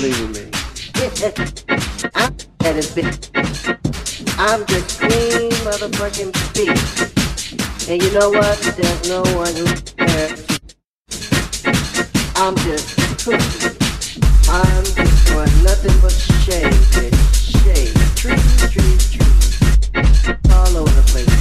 believe in me. I'm at a bit. I'm just queen motherfucking bitch. And you know what? There's no one who cares. I'm just cooking. I'm just want nothing but shade, bitch. Shade. Tree, tree, tree. All over the place.